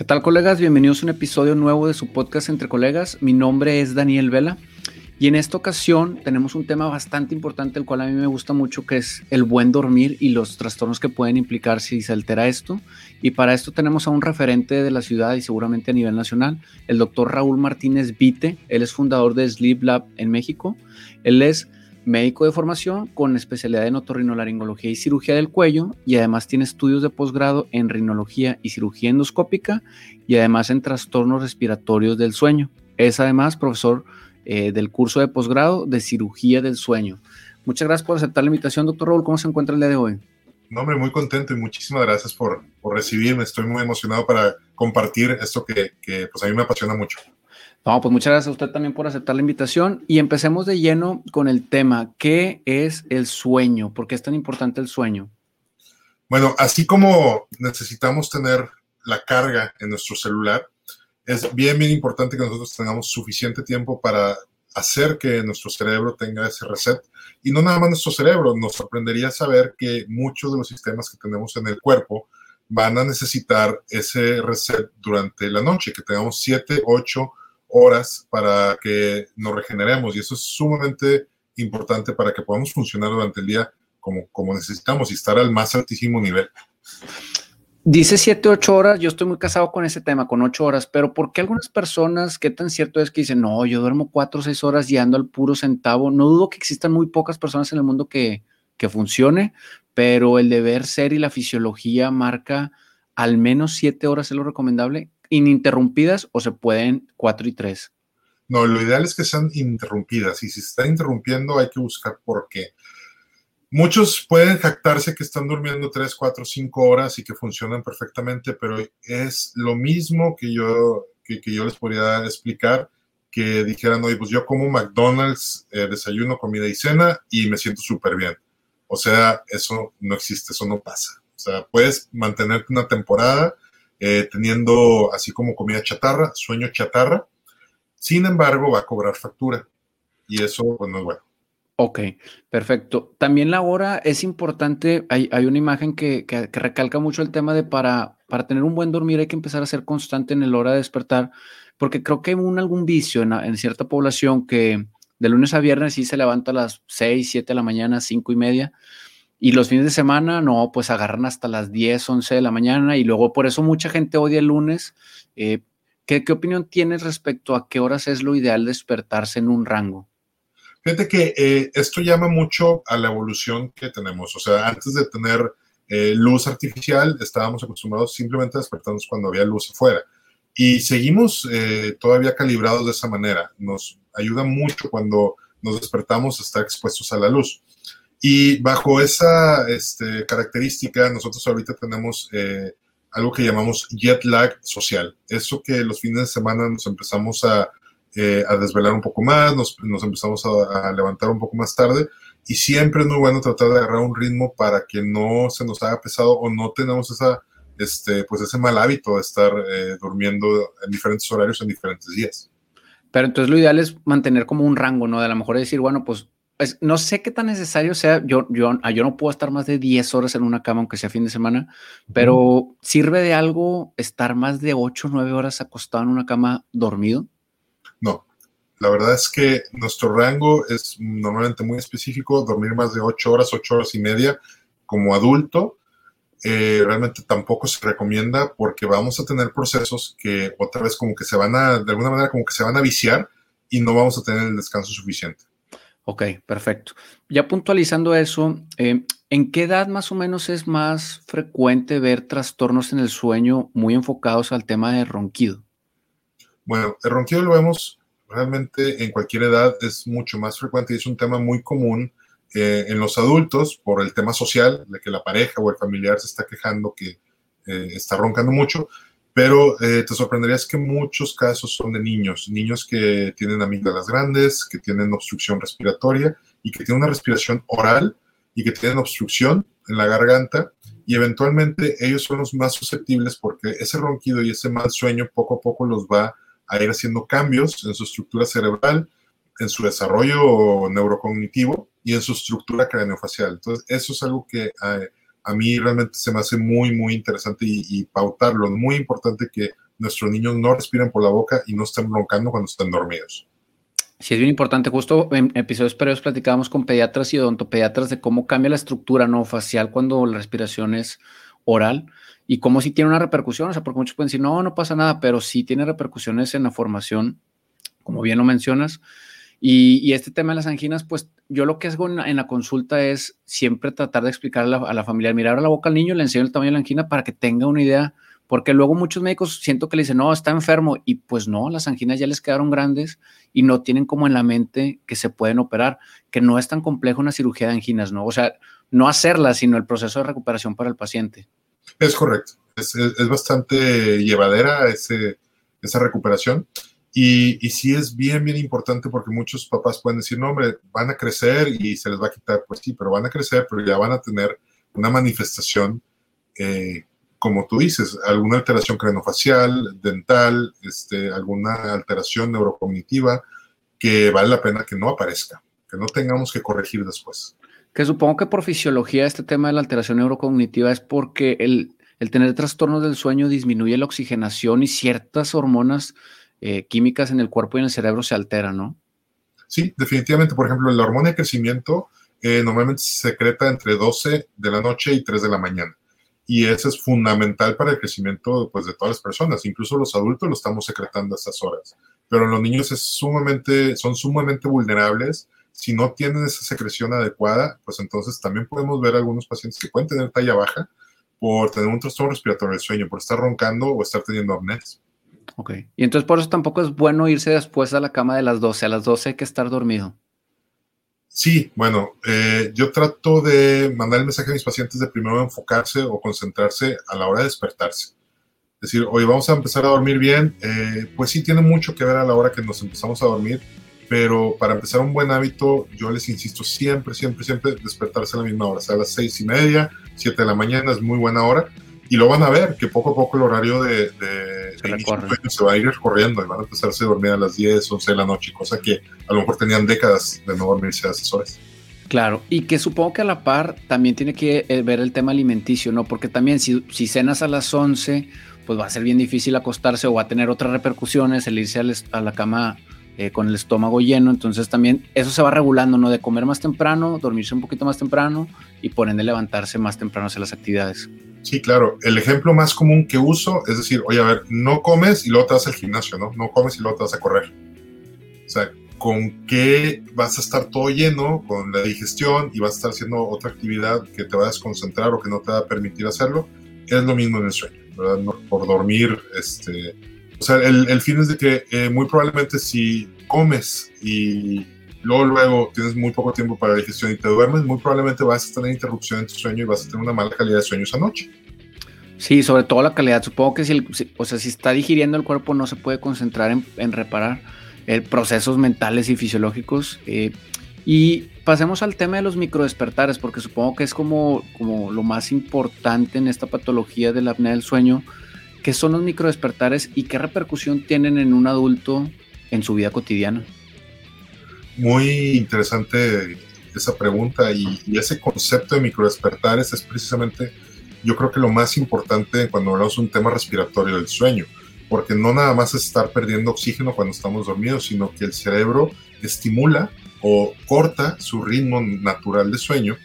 ¿Qué tal colegas? Bienvenidos a un episodio nuevo de su podcast Entre Colegas. Mi nombre es Daniel Vela y en esta ocasión tenemos un tema bastante importante, el cual a mí me gusta mucho, que es el buen dormir y los trastornos que pueden implicar si se altera esto. Y para esto tenemos a un referente de la ciudad y seguramente a nivel nacional, el doctor Raúl Martínez Vite. Él es fundador de Sleep Lab en México. Él es médico de formación con especialidad en otorrinolaringología y cirugía del cuello y además tiene estudios de posgrado en rinología y cirugía endoscópica y además en trastornos respiratorios del sueño. Es además profesor eh, del curso de posgrado de cirugía del sueño. Muchas gracias por aceptar la invitación, doctor Raúl. ¿Cómo se encuentra el día de hoy? No, hombre, muy contento y muchísimas gracias por, por recibirme. Estoy muy emocionado para compartir esto que, que pues a mí me apasiona mucho. No, pues muchas gracias a usted también por aceptar la invitación y empecemos de lleno con el tema. ¿Qué es el sueño? ¿Por qué es tan importante el sueño? Bueno, así como necesitamos tener la carga en nuestro celular, es bien, bien importante que nosotros tengamos suficiente tiempo para hacer que nuestro cerebro tenga ese reset. Y no nada más nuestro cerebro, nos sorprendería saber que muchos de los sistemas que tenemos en el cuerpo van a necesitar ese reset durante la noche, que tengamos 7, 8 horas para que nos regeneremos. Y eso es sumamente importante para que podamos funcionar durante el día como, como necesitamos y estar al más altísimo nivel. Dice 7, 8 horas, yo estoy muy casado con ese tema, con 8 horas, pero ¿por qué algunas personas, qué tan cierto es que dicen, no, yo duermo 4 o 6 horas y ando al puro centavo? No dudo que existan muy pocas personas en el mundo que, que funcione, pero el deber ser y la fisiología marca al menos 7 horas es lo recomendable, ininterrumpidas o se pueden 4 y 3. No, lo ideal es que sean interrumpidas y si se está interrumpiendo hay que buscar por qué. Muchos pueden jactarse que están durmiendo 3, 4, 5 horas y que funcionan perfectamente, pero es lo mismo que yo, que, yo les podría explicar que dijeran, oye, pues yo como McDonald's, eh, desayuno, comida y cena y me siento súper bien. O sea, eso no existe, eso no pasa. O sea, puedes mantenerte una temporada eh, teniendo así como comida chatarra, sueño chatarra. Sin embargo, va a cobrar factura. Y eso, pues no es bueno. Ok, perfecto. También la hora es importante. Hay, una imagen que, recalca mucho el tema de para, para tener un buen dormir hay que empezar a ser constante en el hora de despertar, porque creo que hay un, algún vicio en, cierta población que de lunes a viernes sí se levanta a las 6, 7 de la mañana, 5 y media, y los fines de semana no, pues agarran hasta las 10, 11 de la mañana, y luego por eso mucha gente odia el lunes. Eh, ¿qué, ¿Qué opinión tienes respecto a qué horas es lo ideal despertarse en un rango? Fíjate que eh, esto llama mucho a la evolución que tenemos. O sea, antes de tener eh, luz artificial, estábamos acostumbrados simplemente a despertarnos cuando había luz afuera. Y seguimos todavía calibrados de esa manera. Nos ayuda mucho cuando nos despertamos a estar expuestos a la luz. Y bajo esa este, característica, nosotros ahorita tenemos algo que llamamos jet lag social. Eso que los fines de semana nos empezamos a eh, a desvelar un poco más, nos, empezamos a, levantar un poco más tarde y siempre es muy bueno tratar de agarrar un ritmo para que no se nos haga pesado o no tenemos esa, este, pues ese mal hábito de estar eh, durmiendo en diferentes horarios en diferentes días. Pero entonces lo ideal es mantener como un rango, ¿no? De a lo mejor decir, bueno, pues no sé qué tan necesario sea, yo, yo, ah, yo no puedo estar más de 10 horas en una cama, aunque sea fin de semana, pero ¿sirve de algo estar más de 8 o 9 horas acostado en una cama dormido? No, la verdad es que nuestro rango es normalmente muy específico, dormir más de 8 horas, 8 horas y media como adulto. Eh, realmente tampoco se recomienda porque vamos a tener procesos que otra vez como que se van a, de alguna manera como que se van a viciar y no vamos a tener el descanso suficiente. Ok, perfecto. Ya puntualizando eso, eh, ¿en qué edad más o menos es más frecuente ver trastornos en el sueño muy enfocados al tema de ronquido? Bueno, el ronquido lo vemos realmente en cualquier edad, es mucho más frecuente y es un tema muy común eh, en los adultos por el tema social, de que la pareja o el familiar se está quejando que eh, está roncando mucho, pero eh, te sorprenderías que muchos casos son de niños, niños que tienen amígdalas grandes, que tienen obstrucción respiratoria y que tienen una respiración oral y que tienen obstrucción en la garganta y eventualmente ellos son los más susceptibles porque ese ronquido y ese mal sueño poco a poco los va a ir haciendo cambios en su estructura cerebral, en su desarrollo neurocognitivo y en su estructura craneofacial. Entonces, eso es algo que a, mí realmente se me hace muy, muy interesante y, pautarlo. Es muy importante que nuestros niños no respiren por la boca y no estén roncando cuando están dormidos. Sí, es bien importante. Justo en episodios previos platicábamos con pediatras y odontopediatras de cómo cambia la estructura no facial cuando la respiración es oral y cómo sí tiene una repercusión. O sea, porque muchos pueden decir, no, no pasa nada, pero sí tiene repercusiones en la formación, como bien lo mencionas. Y, este tema de las anginas, pues yo lo que hago en, la consulta es siempre tratar de explicar a la, familia, mirar la boca al niño, le enseño el tamaño de la angina para que tenga una idea porque luego muchos médicos siento que le dicen, no, está enfermo, y pues no, las anginas ya les quedaron grandes y no tienen como en la mente que se pueden operar, que no es tan complejo una cirugía de anginas, ¿no? O sea, no hacerla, sino el proceso de recuperación para el paciente. Es correcto, es, bastante llevadera esa recuperación. Y, sí es bien, bien importante porque muchos papás pueden decir, no, hombre, van a crecer y se les va a quitar. Pues sí, pero van a crecer, pero ya van a tener una manifestación eh, como tú dices, alguna alteración crenofacial, dental, este, alguna alteración neurocognitiva que vale la pena que no aparezca, que no tengamos que corregir después. Que supongo que por fisiología este tema de la alteración neurocognitiva es porque el, tener trastornos del sueño disminuye la oxigenación y ciertas hormonas eh, químicas en el cuerpo y en el cerebro se alteran, ¿no? Sí, definitivamente. Por ejemplo, la hormona de crecimiento eh, normalmente se secreta entre 12 de la noche y 3 de la mañana y eso es fundamental para el crecimiento pues, de todas las personas, incluso los adultos lo estamos secretando a estas horas, pero los niños es sumamente, son sumamente vulnerables. Si no tienen esa secreción adecuada, pues entonces también podemos ver algunos pacientes que pueden tener talla baja por tener un trastorno respiratorio del sueño, por estar roncando o estar teniendo apneas. Ok, y entonces por eso tampoco es bueno irse después a la cama de las 12, a las 12 hay que estar dormido. Sí, bueno, eh, yo trato de mandar el mensaje a mis pacientes de primero enfocarse o concentrarse a la hora de despertarse. Es decir, hoy vamos a empezar a dormir bien, eh, pues sí tiene mucho que ver a la hora que nos empezamos a dormir, pero para empezar un buen hábito, yo les insisto siempre, siempre, siempre despertarse a la misma hora, o sea, a las seis y media, siete de la mañana es muy buena hora, y lo van a ver, que poco a poco el horario de, se, va a ir recorriendo y van a empezarse a dormir a las 10, 11 de la noche, cosa que a lo mejor tenían décadas de no dormirse a esas horas. Claro, y que supongo que a la par también tiene que eh, ver el tema alimenticio, ¿no? Porque también si, si cenas a las 11, pues va a ser bien difícil acostarse o va a tener otras repercusiones el irse a la cama eh, con el estómago lleno. Entonces también eso se va regulando, ¿no? De comer más temprano, dormirse un poquito más temprano y por ende levantarse más temprano hacia las actividades. Sí, claro. El ejemplo más común que uso es decir, oye, a ver, no comes y luego te vas al gimnasio, ¿no? No comes y luego te vas a correr. O sea, ¿con qué vas a estar todo lleno con la digestión y vas a estar haciendo otra actividad que te va a desconcentrar o que no te va a permitir hacerlo? Es lo mismo en el sueño, ¿verdad? por dormir, este... O sea, el, fin es de que eh, muy probablemente si comes y luego, luego tienes muy poco tiempo para digestión y te duermes, muy probablemente vas a tener interrupción en tu sueño y vas a tener una mala calidad de sueño esa noche. Sí, sobre todo la calidad. Supongo que si, o sea, si está digiriendo el cuerpo no se puede concentrar en, reparar eh, procesos mentales y fisiológicos. Eh, y pasemos al tema de los microdespertares, porque supongo que es como, como lo más importante en esta patología de la apnea del sueño. ¿Qué son los microdespertares y qué repercusión tienen en un adulto en su vida cotidiana? Muy interesante esa pregunta y, ese concepto de microdespertares es precisamente, yo creo que lo más importante cuando hablamos de un tema respiratorio del sueño, porque no nada más es estar perdiendo oxígeno cuando estamos dormidos, sino que el cerebro estimula o corta su ritmo natural de sueño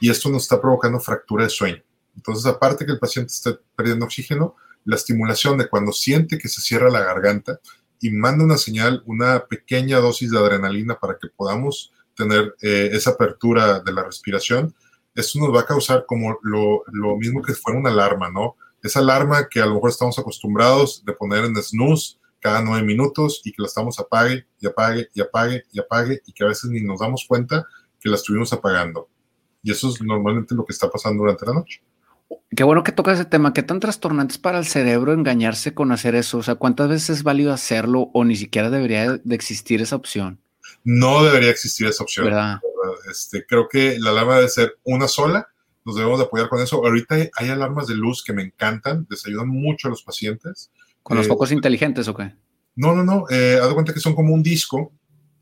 y esto nos está provocando fractura de sueño. Entonces, aparte que el paciente esté perdiendo oxígeno, la estimulación de cuando siente que se cierra la garganta y manda una señal, una pequeña dosis de adrenalina para que podamos tener eh, esa apertura de la respiración, esto nos va a causar como lo, lo, mismo que fuera una alarma, ¿no? Esa alarma que a lo mejor estamos acostumbrados de poner en snooze cada nueve minutos y que la estamos apague y apague y apague y apague y que a veces ni nos damos cuenta que la estuvimos apagando. Y eso es normalmente lo que está pasando durante la noche. Qué bueno que toca ese tema. ¿Qué tan trastornante es para el cerebro engañarse con hacer eso? O sea, ¿cuántas veces es válido hacerlo o ni siquiera debería de existir esa opción? No debería existir esa opción. Este, creo que la alarma debe ser una sola. Nos debemos de apoyar con eso. Ahorita hay, alarmas de luz que me encantan, les ayudan mucho a los pacientes. ¿Con los eh, focos inteligentes o qué? No, no, no. Eh, haz de cuenta que son como un disco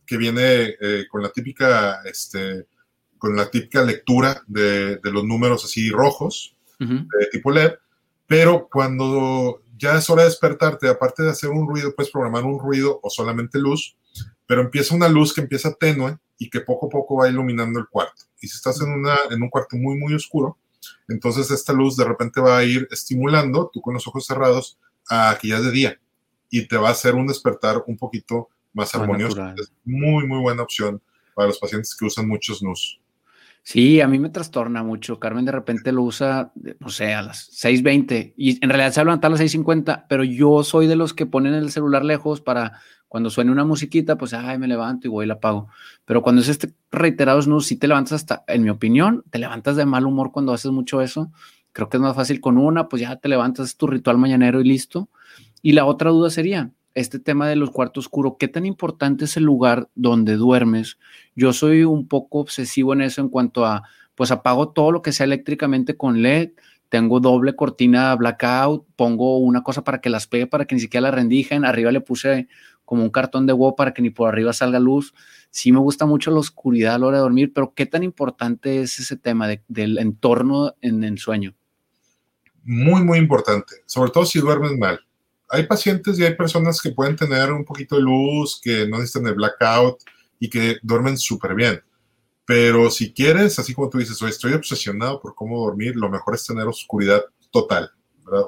que viene eh, con la típica, este, con la típica lectura de, de los números así rojos de tipo LED, pero cuando ya es hora de despertarte, aparte de hacer un ruido, puedes programar un ruido o solamente luz, pero empieza una luz que empieza tenue y que poco a poco va iluminando el cuarto. Y si estás en, una, en un cuarto muy, muy oscuro, entonces esta luz de repente va a ir estimulando, tú con los ojos cerrados, a que ya es de día y te va a hacer un despertar un poquito más armonioso. Es muy, muy buena opción para los pacientes que usan muchos NUS. Sí, a mí me trastorna mucho. Carmen de repente lo usa, no sé, a las 6.20 y en realidad se va a levantar a las 6.50, pero yo soy de los que ponen el celular lejos para cuando suene una musiquita, pues, ay, me levanto y voy y la apago. Pero cuando es este reiterado snooze, si te levantas hasta, en mi opinión, te levantas de mal humor cuando haces mucho eso. Creo que es más fácil con una, pues ya te levantas, es tu ritual mañanero y listo. Y la otra duda sería, este tema de los cuartos oscuros, ¿qué tan importante es el lugar donde duermes? Yo soy un poco obsesivo en eso en cuanto a, pues apago todo lo que sea eléctricamente con LED, tengo doble cortina blackout, pongo una cosa para que las pegue, para que ni siquiera la rendijen, arriba le puse como un cartón de huevo para que ni por arriba salga luz. Sí me gusta mucho la oscuridad a la hora de dormir, pero ¿qué tan importante es ese tema del entorno en el sueño? Muy, muy importante, sobre todo si duermes mal hay pacientes y hay personas que pueden tener un poquito de luz, que no necesitan el blackout y que duermen súper bien. Pero si quieres, así como tú dices, estoy obsesionado por cómo dormir, lo mejor es tener oscuridad total,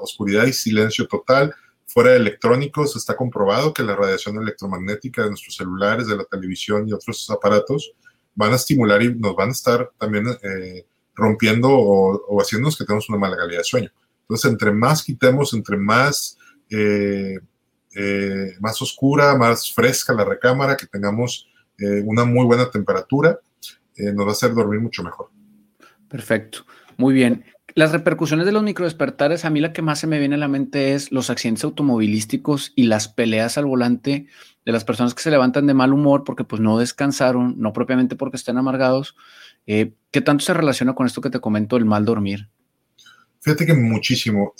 oscuridad y silencio total. Fuera de electrónicos, está comprobado que la radiación electromagnética de nuestros celulares, de la televisión y otros aparatos van a estimular y nos van a estar también eh, rompiendo o, o haciéndonos que tengamos una mala calidad de sueño. Entonces, entre más quitemos, entre más eh, eh, más oscura, más fresca la recámara, que tengamos eh, una muy buena temperatura, nos va a hacer dormir mucho mejor. Perfecto, muy bien. Las repercusiones de los microdespertares, a mí la que más se me viene a la mente es los accidentes automovilísticos y las peleas al volante de las personas que se levantan de mal humor porque pues no descansaron, no propiamente porque estén amargados. ¿Qué tanto se relaciona con esto que te comento, el mal dormir? Fíjate que muchísimo.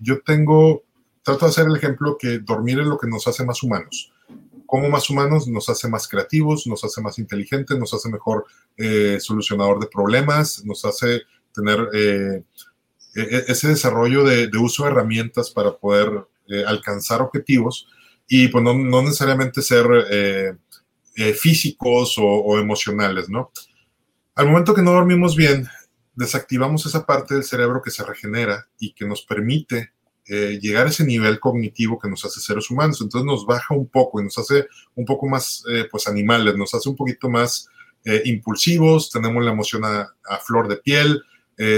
yo tengo trato de hacer el ejemplo que dormir es lo que nos hace más humanos. Como más humanos nos hace más creativos, nos hace más inteligentes, nos hace mejor eh, solucionador de problemas, nos hace tener eh, e, e, ese desarrollo de, uso de herramientas para poder eh, alcanzar objetivos y pues no, necesariamente ser físicos o, o emocionales, ¿no? Al momento que no dormimos bien, desactivamos esa parte del cerebro que se regenera y que nos permite eh, llegar a ese nivel cognitivo que nos hace seres humanos. Entonces nos baja un poco y nos hace un poco más, eh, pues, animales, nos hace un poquito más eh, impulsivos, tenemos la emoción a, flor de piel,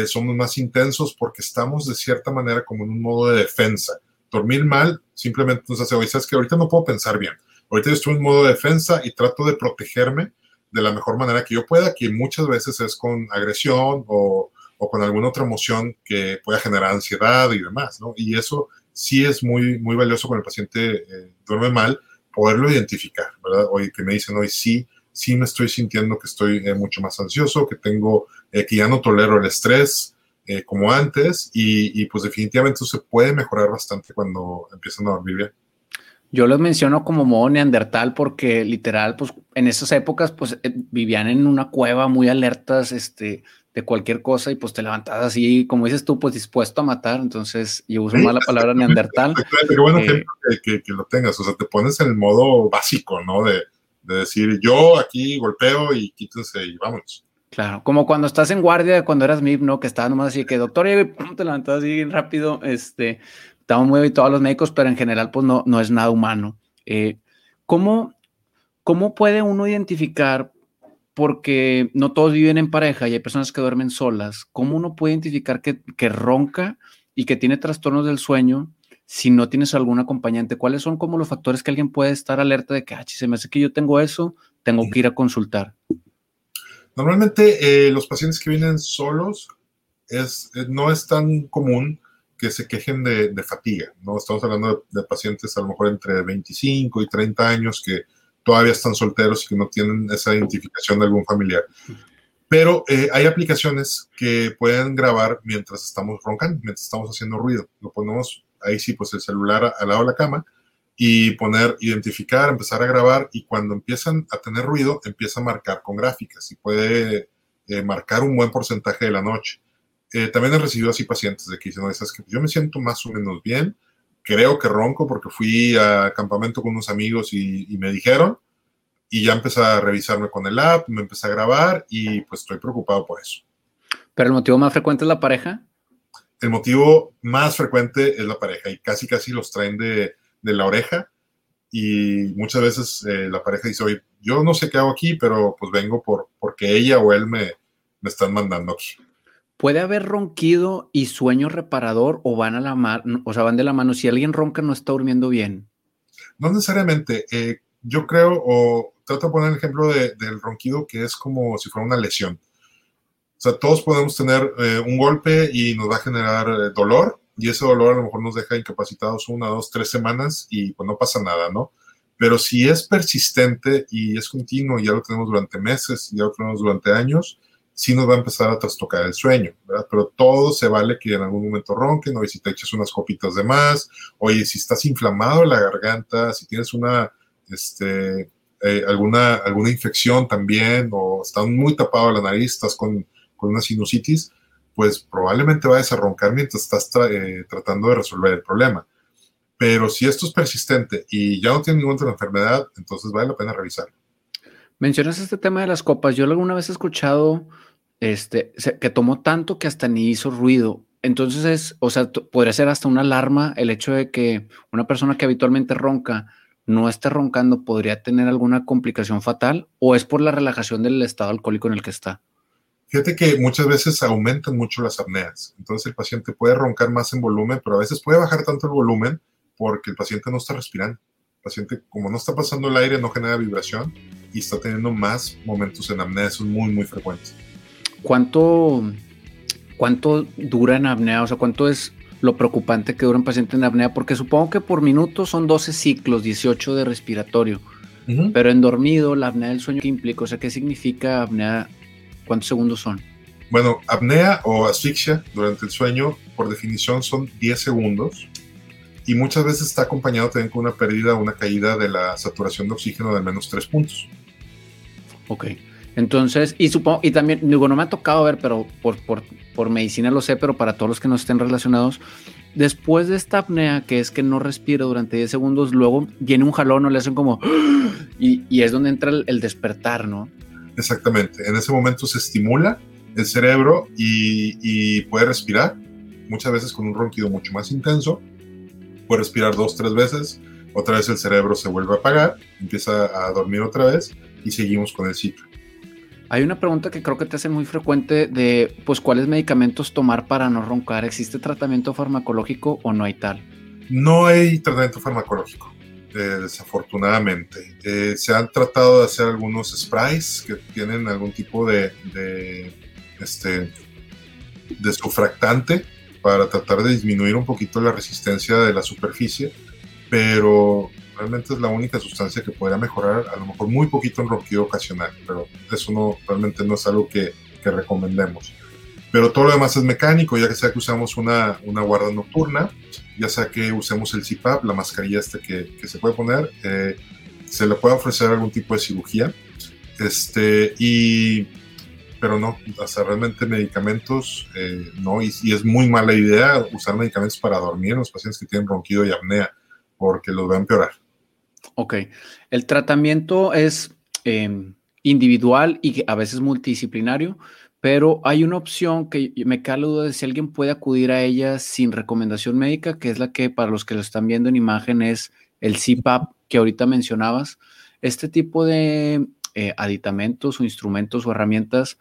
somos más intensos porque estamos de cierta manera como en un modo de defensa. Dormir mal simplemente nos hace, oye, sabes que ahorita no puedo pensar bien. Ahorita estoy en modo de defensa y trato de protegerme de la mejor manera que yo pueda, que muchas veces es con agresión o, o con alguna otra emoción que pueda generar ansiedad y demás, ¿no? Y eso sí es muy, muy valioso cuando el paciente eh, duerme mal, poderlo identificar, ¿verdad? Hoy que me dicen hoy sí, sí me estoy sintiendo que estoy eh, mucho más ansioso, que tengo, eh, que ya no tolero el estrés como antes y, y, pues definitivamente eso se puede mejorar bastante cuando empiezan a dormir bien. Yo los menciono como modo neandertal porque literal, pues en esas épocas, pues vivían en una cueva muy alertas, este, de cualquier cosa y pues te levantas así, como dices tú, pues dispuesto a matar. Entonces yo uso más la palabra neandertal. Pero bueno eh, que, que, lo tengas, o sea, te pones en el modo básico, ¿no? De, de decir, yo aquí golpeo y quítense y vámonos. Claro, como cuando estás en guardia, cuando eras MIP, ¿no? Que estaba nomás así, que doctor, y te levantas así rápido, este, estamos muy habituados los médicos, pero en general, pues no, no es nada humano. Eh, ¿cómo, ¿Cómo puede uno identificar porque no todos viven en pareja y hay personas que duermen solas. ¿Cómo uno puede identificar que, ronca y que tiene trastornos del sueño si no tienes algún acompañante? ¿Cuáles son como los factores que alguien puede estar alerta de que, ah, si se me hace que yo tengo eso, tengo que ir a consultar? Normalmente eh, los pacientes que vienen solos es, eh, no es tan común que se quejen de, fatiga, ¿no? Estamos hablando de, de, pacientes a lo mejor entre 25 y 30 años que todavía están solteros y que no tienen esa identificación de algún familiar. Pero eh, hay aplicaciones que pueden grabar mientras estamos roncando, mientras estamos haciendo ruido. Lo ponemos ahí sí, pues el celular al lado de la cama y poner, identificar, empezar a grabar y cuando empiezan a tener ruido, empieza a marcar con gráficas y puede eh, marcar un buen porcentaje de la noche. Eh, también he recibido así pacientes de que dicen, no, es que yo me siento más o menos bien, creo que ronco porque fui a campamento con unos amigos y, me dijeron, y ya empecé a revisarme con el app, me empecé a grabar y pues estoy preocupado por eso. ¿Pero el motivo más frecuente es la pareja? El motivo más frecuente es la pareja y casi casi los traen de, de la oreja y muchas veces eh, la pareja dice, oye, yo no sé qué hago aquí, pero pues vengo por, porque ella o él me, me están mandando aquí. ¿Puede haber ronquido y sueño reparador o van a la mano, o sea, van de la mano? Si alguien ronca, no está durmiendo bien. No necesariamente. Eh, yo creo, o trato de poner el ejemplo del ronquido que es como si fuera una lesión. O sea, todos podemos tener eh, un golpe y nos va a generar eh, dolor, y ese dolor a lo mejor nos deja incapacitados una, dos, tres semanas y pues no pasa nada, ¿no? Pero si es persistente y es continuo, y ya lo tenemos durante meses, ya lo tenemos durante años, sí nos va a empezar a trastocar el sueño, ¿verdad? Pero todo se vale que en algún momento ronquen, o si te echas unas copitas de más, oye, si estás inflamado en la garganta, si tienes una, este, eh, alguna, alguna infección también, o estás muy tapado la nariz, estás con, con una sinusitis, pues probablemente vayas a roncar mientras estás eh, tratando de resolver el problema. Pero si esto es persistente y ya no tiene ninguna otra enfermedad, entonces vale la pena revisar. Mencionas este tema de las copas. Yo alguna vez he escuchado este, que tomó tanto que hasta ni hizo ruido. Entonces es, o sea, podría ser hasta una alarma el hecho de que una persona que habitualmente ronca no esté roncando, podría tener alguna complicación fatal o es por la relajación del estado alcohólico en el que está. Fíjate que muchas veces aumentan mucho las apneas. Entonces el paciente puede roncar más en volumen, pero a veces puede bajar tanto el volumen porque el paciente no está respirando. El paciente, como no está pasando el aire, no genera vibración y está teniendo más momentos en apnea. Eso es muy, muy frecuente. ¿Cuánto, cuánto dura en apnea? O sea, ¿cuánto es lo preocupante que dura un paciente en apnea? Porque supongo que por minuto son 12 ciclos, 18 de respiratorio. Pero en dormido, la apnea del sueño, ¿qué implica? O sea, ¿qué significa apnea? ¿Cuántos segundos son? Bueno, apnea o asfixia durante el sueño, por definición, son 10 segundos y muchas veces está acompañado también con una pérdida o una caída de la saturación de oxígeno de al menos 3 puntos. Ok. Entonces, y supongo, y también, digo, no me ha tocado ver, pero por, por, por medicina lo sé, pero para todos los que no estén relacionados, después de esta apnea, que es que no respira durante 10 segundos, luego viene un jalón o le hacen como, y, y es donde entra el, despertar, ¿no? Exactamente, en ese momento se estimula el cerebro y, y, puede respirar, muchas veces con un ronquido mucho más intenso, puede respirar dos, tres veces, otra vez el cerebro se vuelve a apagar, empieza a dormir otra vez y seguimos con el ciclo. Hay una pregunta que creo que te hace muy frecuente de, pues, ¿cuáles medicamentos tomar para no roncar? ¿Existe tratamiento farmacológico o no hay tal? No hay tratamiento farmacológico, eh, desafortunadamente. Eh, se han tratado de hacer algunos sprays que tienen algún tipo de, de, este, para tratar de disminuir un poquito la resistencia de la superficie, pero realmente es la única sustancia que podría mejorar a lo mejor muy poquito en ronquido ocasional, pero eso no, realmente no es algo que, recomendemos. Pero todo lo demás es mecánico, ya que sea que usamos una, una guarda nocturna, ya sea que usemos el CPAP, la mascarilla este que, se puede poner, eh, se le puede ofrecer algún tipo de cirugía, este, y, pero no, sea, realmente medicamentos, eh, no, y, y, es muy mala idea usar medicamentos para dormir en los pacientes que tienen ronquido y apnea, porque los va a empeorar. Ok. El tratamiento es em, individual y a veces multidisciplinario, pero hay una opción que me cae la duda de si alguien puede acudir a ella sin recomendación médica, que es la que para los que lo están viendo en imagen es el CPAP que ahorita mencionabas. Este tipo de eh, aditamentos o instrumentos o herramientas,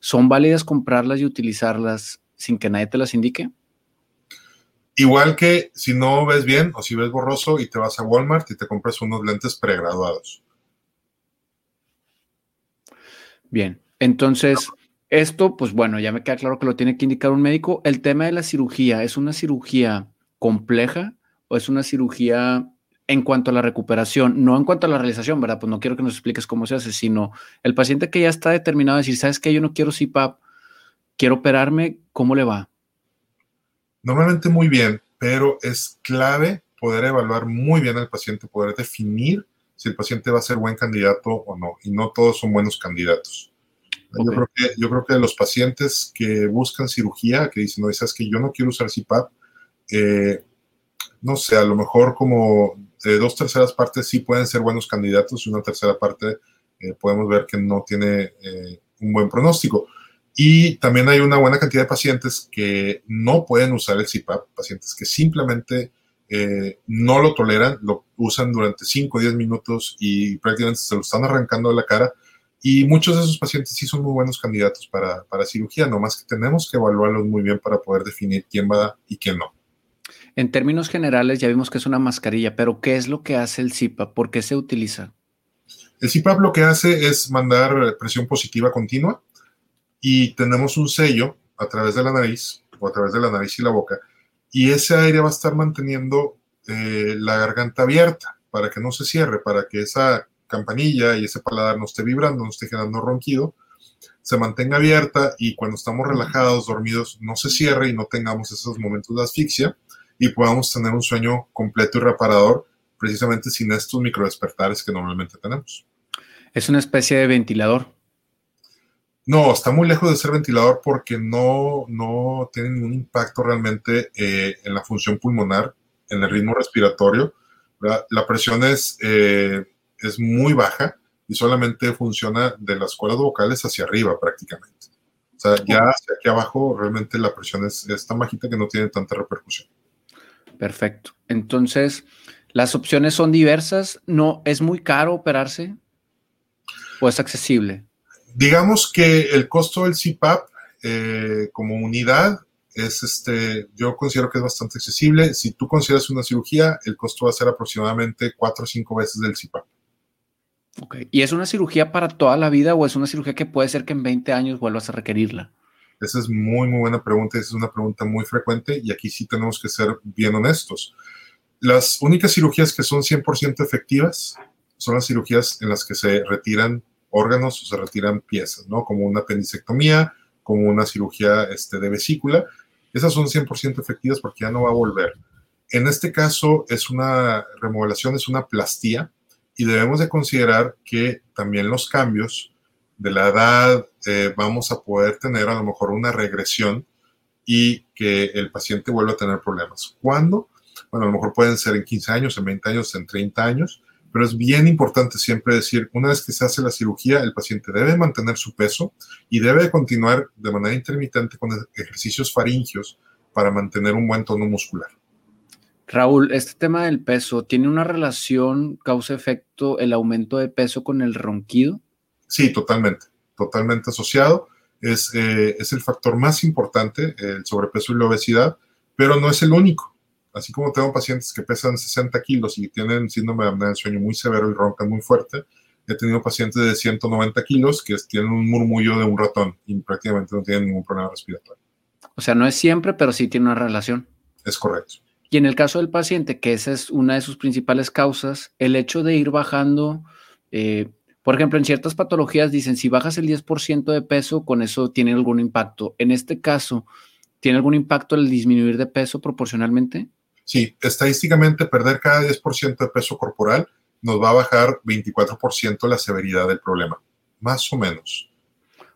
¿son válidas comprarlas y utilizarlas sin que nadie te las indique? Igual que si no ves bien o si ves borroso y te vas a Walmart y te compras unos lentes pregraduados. Bien, entonces esto, pues bueno, ya me queda claro que lo tiene que indicar un médico. El tema de la cirugía, ¿es una cirugía compleja o es una cirugía en cuanto a la recuperación, no en cuanto a la realización, ¿verdad? Pues no quiero que nos expliques cómo se hace, sino el paciente que ya está determinado a decir, ¿sabes qué? Yo no quiero CPAP, quiero operarme, ¿cómo le va? Normalmente muy bien, pero es clave poder evaluar muy bien al paciente, poder definir si el paciente va a ser buen candidato o no. Y no todos son buenos candidatos. Okay. Yo, creo que, yo creo que los pacientes que buscan cirugía, que dicen, no, sabes que yo no quiero usar CPAP, eh, no sé, a lo mejor como de dos terceras partes sí pueden ser buenos candidatos y una tercera parte eh, podemos ver que no tiene eh, un buen pronóstico. Y también hay una buena cantidad de pacientes que no pueden usar el CPAP, pacientes que simplemente eh, no lo toleran, lo usan durante 5 o 10 minutos y prácticamente se lo están arrancando de la cara. Y muchos de esos pacientes sí son muy buenos candidatos para, para cirugía, nomás que tenemos que evaluarlos muy bien para poder definir quién va y quién no. En términos generales, ya vimos que es una mascarilla, pero ¿qué es lo que hace el CPAP? ¿Por qué se utiliza? El CPAP lo que hace es mandar presión positiva continua y tenemos un sello a través de la nariz o a través de la nariz y la boca y ese aire va a estar manteniendo eh, la garganta abierta para que no se cierre, para que esa campanilla y ese paladar no esté vibrando, no esté generando ronquido, se mantenga abierta y cuando estamos relajados, dormidos, no se cierre y no tengamos esos momentos de asfixia y podamos tener un sueño completo y reparador precisamente sin estos microdespertares que normalmente tenemos. Es una especie de ventilador. No, está muy lejos de ser ventilador porque no, no tiene ningún impacto realmente eh, en la función pulmonar, en el ritmo respiratorio. La presión es, eh, es muy baja y solamente funciona de las cuerdas vocales hacia arriba prácticamente. O sea, ya hacia aquí abajo realmente la presión es, es tan bajita que no tiene tanta repercusión. Perfecto. Entonces, las opciones son diversas. No, ¿Es muy caro operarse o es accesible? Digamos que el costo del CPAP eh, como unidad es este, yo considero que es bastante accesible. Si tú consideras una cirugía, el costo va a ser aproximadamente cuatro o cinco veces del CPAP. Ok. ¿Y es una cirugía para toda la vida o es una cirugía que puede ser que en 20 años vuelvas a requerirla? Esa es muy, muy buena pregunta. Esa es una pregunta muy frecuente y aquí sí tenemos que ser bien honestos. Las únicas cirugías que son 100% efectivas son las cirugías en las que se retiran órganos o se retiran piezas, ¿no? Como una apendicectomía, como una cirugía este, de vesícula. Esas son 100% efectivas porque ya no va a volver. En este caso es una remodelación, es una plastía y debemos de considerar que también los cambios de la edad eh, vamos a poder tener a lo mejor una regresión y que el paciente vuelva a tener problemas. ¿Cuándo? Bueno, a lo mejor pueden ser en 15 años, en 20 años, en 30 años, pero es bien importante siempre decir, una vez que se hace la cirugía, el paciente debe mantener su peso y debe continuar de manera intermitente con ejercicios faringios para mantener un buen tono muscular. Raúl, este tema del peso, ¿tiene una relación causa-efecto el aumento de peso con el ronquido? Sí, totalmente, totalmente asociado. Es, eh, es el factor más importante, el sobrepeso y la obesidad, pero no es el único así como tengo pacientes que pesan 60 kilos y tienen síndrome de apnea del sueño muy severo y roncan muy fuerte, he tenido pacientes de 190 kilos que tienen un murmullo de un ratón y prácticamente no tienen ningún problema respiratorio. O sea, no es siempre, pero sí tiene una relación. Es correcto. Y en el caso del paciente, que esa es una de sus principales causas, el hecho de ir bajando, eh, por ejemplo, en ciertas patologías dicen, si bajas el 10% de peso, con eso tiene algún impacto. En este caso, ¿tiene algún impacto el disminuir de peso proporcionalmente? Sí, estadísticamente perder cada 10% de peso corporal nos va a bajar 24% la severidad del problema, más o menos.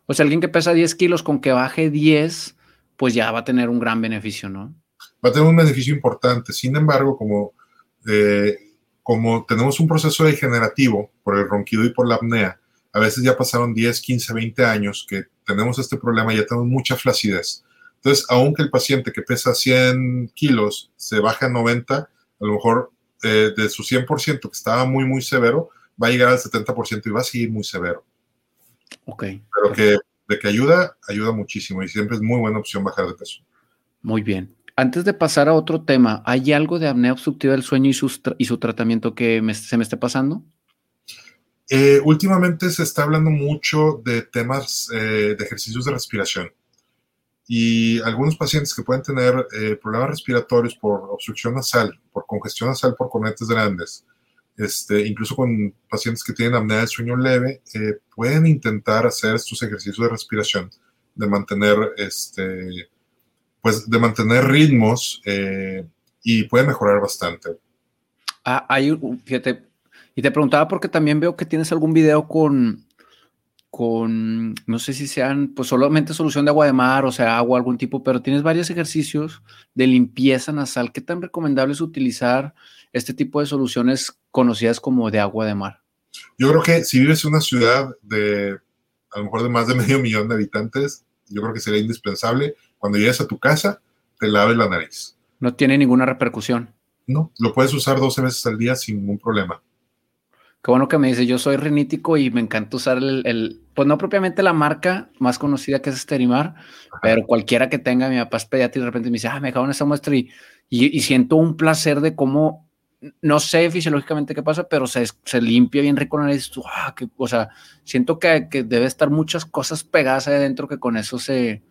O sea, alguien que pesa 10 kilos con que baje 10, pues ya va a tener un gran beneficio, ¿no? Va a tener un beneficio importante. Sin embargo, como, eh, como tenemos un proceso degenerativo por el ronquido y por la apnea, a veces ya pasaron 10, 15, 20 años que tenemos este problema, ya tenemos mucha flacidez. Entonces, aunque el paciente que pesa 100 kilos se baja a 90, a lo mejor eh, de su 100% que estaba muy, muy severo, va a llegar al 70% y va a seguir muy severo. Ok. Pero que de que ayuda, ayuda muchísimo y siempre es muy buena opción bajar de peso. Muy bien. Antes de pasar a otro tema, ¿hay algo de apnea obstructiva del sueño y, y su tratamiento que se me esté pasando? Eh, últimamente se está hablando mucho de temas eh, de ejercicios de respiración y algunos pacientes que pueden tener eh, problemas respiratorios por obstrucción nasal, por congestión nasal por cornetes grandes, este, incluso con pacientes que tienen apnea del sueño leve, eh, pueden intentar hacer estos ejercicios de respiración, de mantener, este, pues, de mantener ritmos eh, y puede mejorar bastante. Ah, hay, fíjate, y te preguntaba porque también veo que tienes algún video con con, no sé si sean, pues solamente solución de agua de mar, o sea, agua, algún tipo, pero tienes varios ejercicios de limpieza nasal. ¿Qué tan recomendable es utilizar este tipo de soluciones conocidas como de agua de mar? Yo creo que si vives en una ciudad de, a lo mejor de más de medio millón de habitantes, yo creo que sería indispensable cuando llegues a tu casa, te laves la nariz. No tiene ninguna repercusión. No, lo puedes usar 12 veces al día sin ningún problema. Qué bueno que me dice, yo soy rinítico y me encanta usar el, pues no propiamente la marca más conocida que es Esterimar, pero cualquiera que tenga, mi papá es pediatra y de repente me dice, ah, me en esa muestra y, y, siento un placer de cómo, no sé fisiológicamente qué pasa, pero se, se limpia bien rico la nariz, ah, que, o sea, siento que, que, debe estar muchas cosas pegadas ahí adentro que con eso se,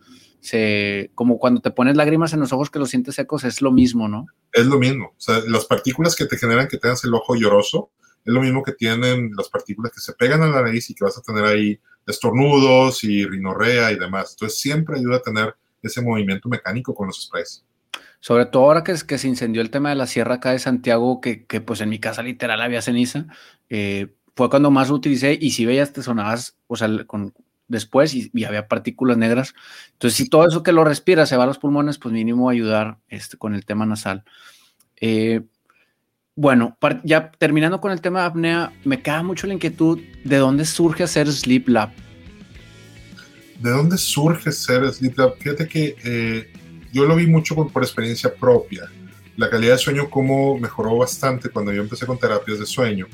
se, como cuando te pones lágrimas en los ojos que los sientes secos, es lo mismo, ¿no? Es lo mismo, o sea, las partículas que te generan que tengas el ojo lloroso, es lo mismo que tienen las partículas que se pegan a la nariz y que vas a tener ahí estornudos y rinorrea y demás. Entonces siempre ayuda a tener ese movimiento mecánico con los sprays. Sobre todo ahora que, que se incendió el tema de la sierra acá de Santiago, que, que pues en mi casa literal había ceniza, eh, fue cuando más lo utilicé y si veías te sonabas, o sea, con, después y, había partículas negras. Entonces, si todo eso que lo respiras se va a los pulmones, pues mínimo ayudar este, con el tema nasal. Eh, bueno, ya terminando con el tema de apnea, me queda mucho la inquietud de dónde surge hacer Sleep Lab. ¿De dónde surge hacer Sleep Lab? Fíjate que eh, yo lo vi mucho por experiencia propia. La calidad de sueño como mejoró bastante cuando yo empecé con terapias de sueño.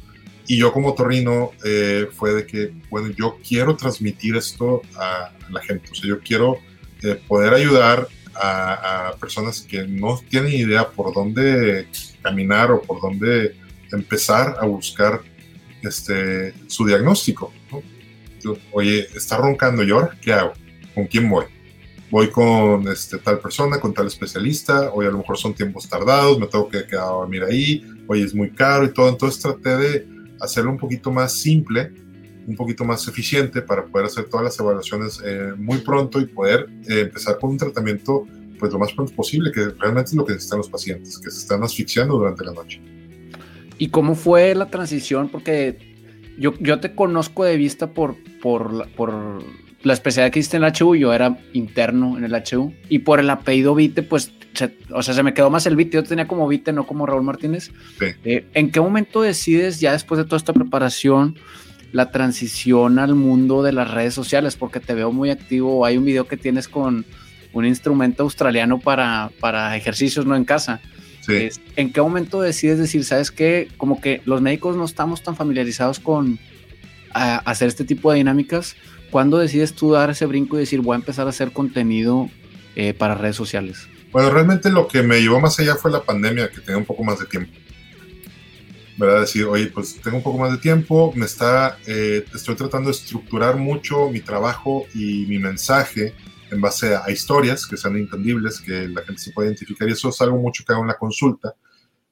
Y yo como torrino eh, fue de que, bueno, yo quiero transmitir esto a la gente. O sea, yo quiero eh, poder ayudar a, personas que no tienen idea por dónde caminar o por dónde empezar a buscar este, su diagnóstico. Oye, está roncando y ahora, ¿qué hago? ¿Con quién voy? Voy con este, tal persona, con tal especialista, oye, a lo mejor son tiempos tardados, me tengo que quedar a dormir ahí, oye, es muy caro y todo. Entonces traté de hacerlo un poquito más simple, un poquito más eficiente para poder hacer todas las evaluaciones eh, muy pronto y poder eh, empezar con un tratamiento pues lo más pronto posible, que realmente es lo que necesitan los pacientes, que se están asfixiando durante la noche. ¿Y cómo fue la transición? Porque yo, yo te conozco de vista por, por, por la especialidad que hiciste en el HU, yo era interno en el HU, y por el apellido Vite, pues, o sea, se me quedó más el Vite, yo tenía como Vite, no como Raúl Martínez. Eh, ¿En qué momento decides, ya después de toda esta preparación, la transición al mundo de las redes sociales? Porque te veo muy activo, hay un video que tienes con un instrumento australiano para, para ejercicios, no en casa. ¿En qué momento decides decir, sabes qué? Como que los médicos no estamos tan familiarizados con hacer este tipo de dinámicas. ¿Cuándo decides tú dar ese brinco y decir, voy a empezar a hacer contenido eh, para redes sociales? Bueno, realmente lo que me llevó más allá fue la pandemia, que tenía un poco más de tiempo. ¿Verdad? Decir, oye, pues tengo un poco más de tiempo, me está, eh, estoy tratando de estructurar mucho mi trabajo y mi mensaje en base a, historias que sean entendibles, que la gente se pueda identificar, y eso es algo mucho que hago en la consulta.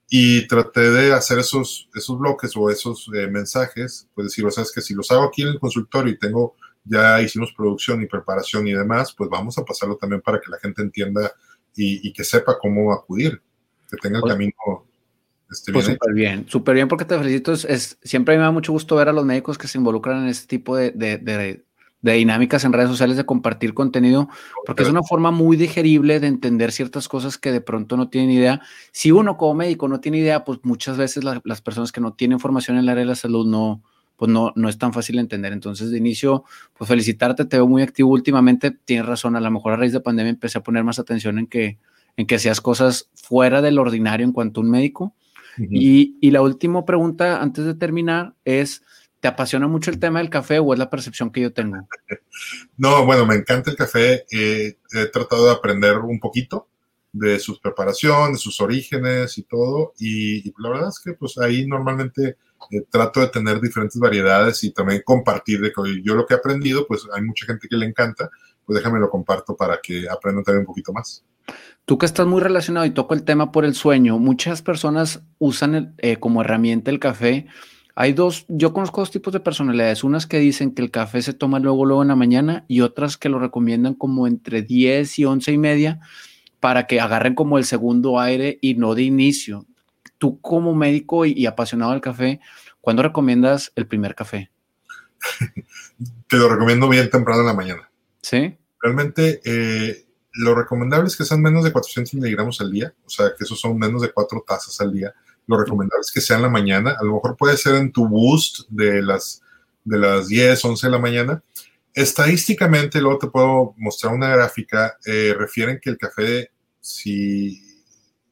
Y traté de hacer esos, esos bloques o esos eh, mensajes, pues decir, o sea, es que si los hago aquí en el consultorio y tengo, ya hicimos producción y preparación y demás, pues vamos a pasarlo también para que la gente entienda y, que sepa cómo acudir, que tenga el pues camino este, pues súper bien, súper bien porque te felicito. Es, siempre me da mucho gusto ver a los médicos que se involucran en este tipo de, de, de dinámicas en redes sociales de compartir contenido, porque es una forma muy digerible de entender ciertas cosas que de pronto no tienen idea. Si uno como médico no tiene idea, pues muchas veces las personas que no tienen formación en el área de la salud no, pues no, no es tan fácil de entender. Entonces, de inicio, pues felicitarte, te veo muy activo últimamente, tienes razón, a lo mejor a raíz de pandemia empecé a poner más atención en que, en que hacías cosas fuera del ordinario en cuanto a un médico. Y, y la última pregunta, antes de terminar, es ¿Te apasiona mucho el tema del café o es la percepción que yo tengo? No, bueno, me encanta el café. he tratado de aprender un poquito de sus preparaciones, de sus orígenes y todo. Y, la verdad es que pues ahí normalmente eh, trato de tener diferentes variedades y también compartir de que yo lo que he aprendido, pues hay mucha gente que le encanta, pues déjame lo comparto para que aprendan también un poquito más. Tú que estás muy relacionado y toco el tema por el sueño, muchas personas usan eh, como herramienta el café hay dos, yo conozco dos tipos de personalidades, unas que dicen que el café se toma luego, luego en la mañana y otras que lo recomiendan como entre 10 y 11 y media para que agarren como el segundo aire y no de inicio. Tú como médico y, apasionado del café, ¿cuándo recomiendas el primer café? te lo recomiendo bien temprano en la mañana. Sí. Realmente, eh, lo recomendable es que sean menos de 400 miligramos al día, o sea, que esos son menos de cuatro tazas al día. Lo recomendable es que sea en la mañana, a lo mejor puede ser en tu boost de las, de las 10, 11 de la mañana. Estadísticamente, luego te puedo mostrar una gráfica, eh, refieren que el café, si,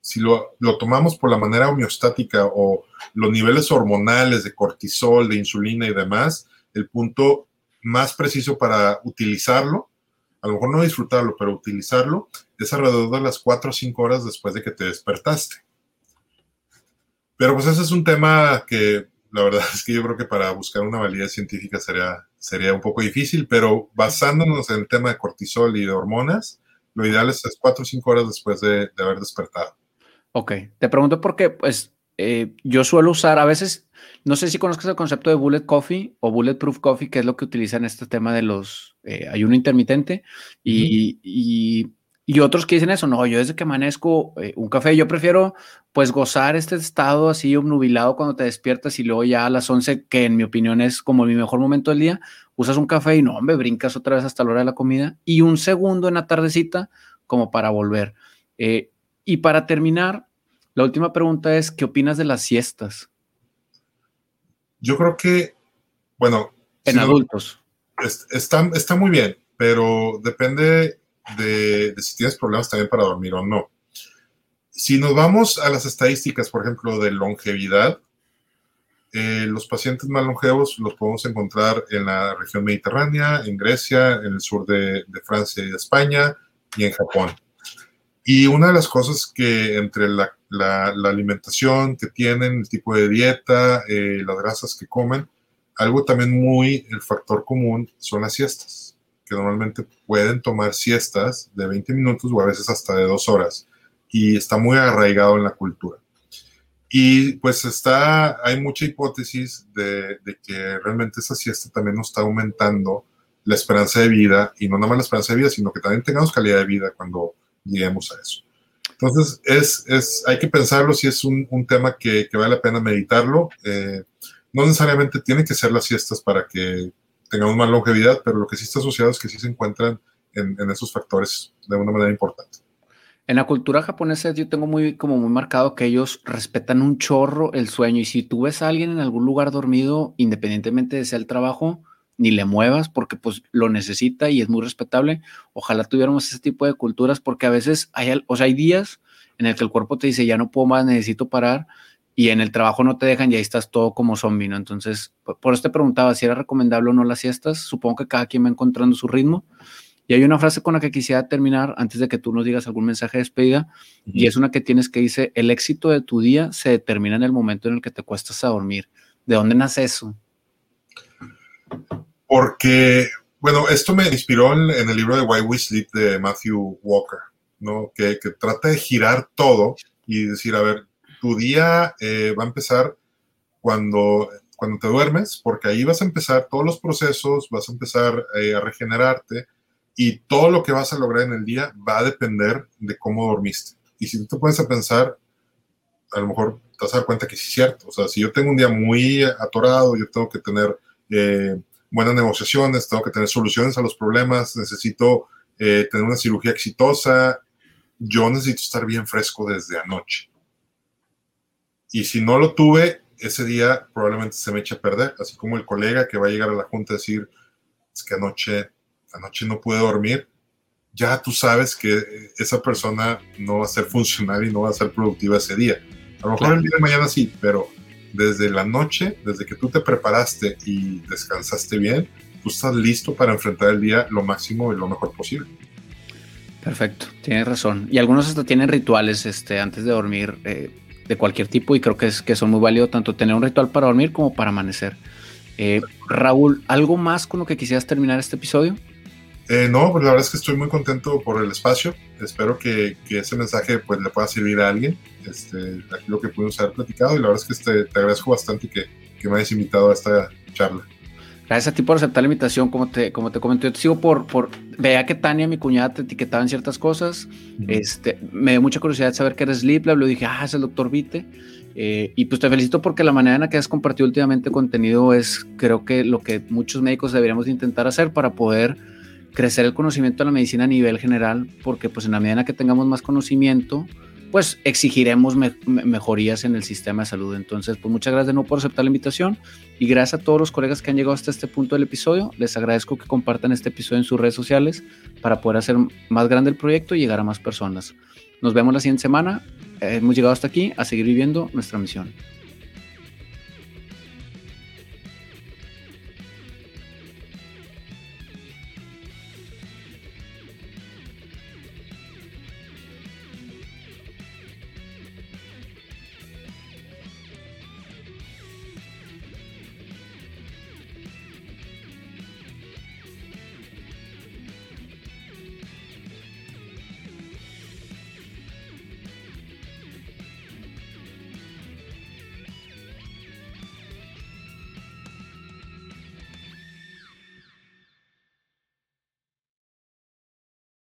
si lo, lo, tomamos por la manera homeostática o los niveles hormonales de cortisol, de insulina y demás, el punto más preciso para utilizarlo a lo mejor no disfrutarlo, pero utilizarlo, es alrededor de las 4 o 5 horas después de que te despertaste. Pero pues ese es un tema que la verdad es que yo creo que para buscar una validez científica sería, sería un poco difícil, pero basándonos en el tema de cortisol y de hormonas, lo ideal es 4 o 5 horas después de, haber despertado. Ok, te pregunto porque pues eh, yo suelo usar a veces no sé si conozcas el concepto de Bullet Coffee o Bulletproof Coffee, que es lo que utilizan este tema de los eh, ayuno intermitente y, y, y, otros que dicen eso. No, yo desde que amanezco eh, un café, yo prefiero pues gozar este estado así obnubilado cuando te despiertas y luego ya a las 11, que en mi opinión es como mi mejor momento del día, usas un café y no, hombre, brincas otra vez hasta la hora de la comida y un segundo en la tardecita como para volver. Eh, y para terminar, la última pregunta es, ¿qué opinas de las siestas? Yo creo que, bueno. En adultos. está, está muy bien, pero depende de, si tienes problemas también para dormir o no. Si nos vamos a las estadísticas, por ejemplo, de longevidad, eh, los pacientes más longevos los podemos encontrar en la región mediterránea, en Grecia, en el sur de, de Francia y de España y en Japón. Y una de las cosas que entre la, alimentación que tienen, el tipo de dieta, eh, las grasas que comen, algo también muy, el factor común son las siestas, que normalmente pueden tomar siestas de 20 minutos o a veces hasta de dos horas. Y está muy arraigado en la cultura. Y pues está, hay mucha hipótesis de, de que realmente esa siesta también nos está aumentando la esperanza de vida, y no nada más la esperanza de vida, sino que también tengamos calidad de vida cuando lleguemos a eso. Entonces, es, es, hay que pensarlo si es un, un tema que, que, vale la pena meditarlo. Eh, no necesariamente tienen que ser las siestas para que tengamos más longevidad, pero lo que sí está asociado es que sí se encuentran en, en esos factores de una manera importante. En la cultura japonesa yo tengo muy como muy marcado que ellos respetan un chorro el sueño y si tú ves a alguien en algún lugar dormido, independientemente de sea el trabajo, ni le muevas porque pues lo necesita y es muy respetable. Ojalá tuviéramos ese tipo de culturas porque a veces hay, o sea, hay días en el que el cuerpo te dice ya no puedo más, necesito parar y en el trabajo no te dejan y ahí estás todo como zombie, ¿no? Entonces, por, eso te preguntaba si era recomendable o no las siestas. Supongo que cada quien va encontrando su ritmo. Y hay una frase con la que quisiera terminar antes de que tú nos digas algún mensaje de despedida, y es una que tienes que dice, el éxito de tu día se determina en el momento en el que te cuestas a dormir. ¿De dónde nace eso? Porque, bueno, esto me inspiró en, el libro de Why We Sleep de Matthew Walker, ¿no? Que, trata de girar todo y decir, a ver, tu día eh, va a empezar cuando, cuando te duermes, porque ahí vas a empezar todos los procesos, vas a empezar eh, a regenerarte y todo lo que vas a lograr en el día va a depender de cómo dormiste. Y si tú te pones a pensar, a lo mejor te vas a dar cuenta que sí es cierto. O sea, si yo tengo un día muy atorado, yo tengo que tener eh, buenas negociaciones, tengo que tener soluciones a los problemas, necesito eh, tener una cirugía exitosa, yo necesito estar bien fresco desde anoche. Y si no lo tuve, ese día probablemente se me eche a perder, así como el colega que va a llegar a la junta a decir, es que anoche, anoche no pude dormir, ya tú sabes que esa persona no va a ser funcional y no va a ser productiva ese día. A lo mejor el día de mañana sí, pero desde la noche, desde que tú te preparaste y descansaste bien, tú estás listo para enfrentar el día lo máximo y lo mejor posible. Perfecto, tienes razón. Y algunos hasta tienen rituales este, antes de dormir eh, de cualquier tipo y creo que, es, que son muy válidos tanto tener un ritual para dormir como para amanecer. Eh, Raúl, ¿algo más con lo que quisieras terminar este episodio? Eh, no, pues la verdad es que estoy muy contento por el espacio. Espero que, que ese mensaje pues, le pueda servir a alguien. Este, aquí lo que pudimos haber platicado y la verdad es que este, te agradezco bastante que, que, me hayas invitado a esta charla. Gracias a ti por aceptar la invitación, como te, como te comenté, yo te sigo por, por, vea que Tania, mi cuñada, te etiquetaba en ciertas cosas, este, me dio mucha curiosidad saber que eres Sleep Lab, lo dije, ah, es el doctor Vite, Eh, y pues te felicito porque la manera en la que has compartido últimamente contenido es creo que lo que muchos médicos deberíamos intentar hacer para poder crecer el conocimiento de la medicina a nivel general, porque pues en la medida en que tengamos más conocimiento, pues exigiremos mejorías en el sistema de salud. Entonces, pues muchas gracias de nuevo por aceptar la invitación y gracias a todos los colegas que han llegado hasta este punto del episodio. Les agradezco que compartan este episodio en sus redes sociales para poder hacer más grande el proyecto y llegar a más personas. Nos vemos la siguiente semana. hemos llegado hasta aquí a seguir viviendo nuestra misión.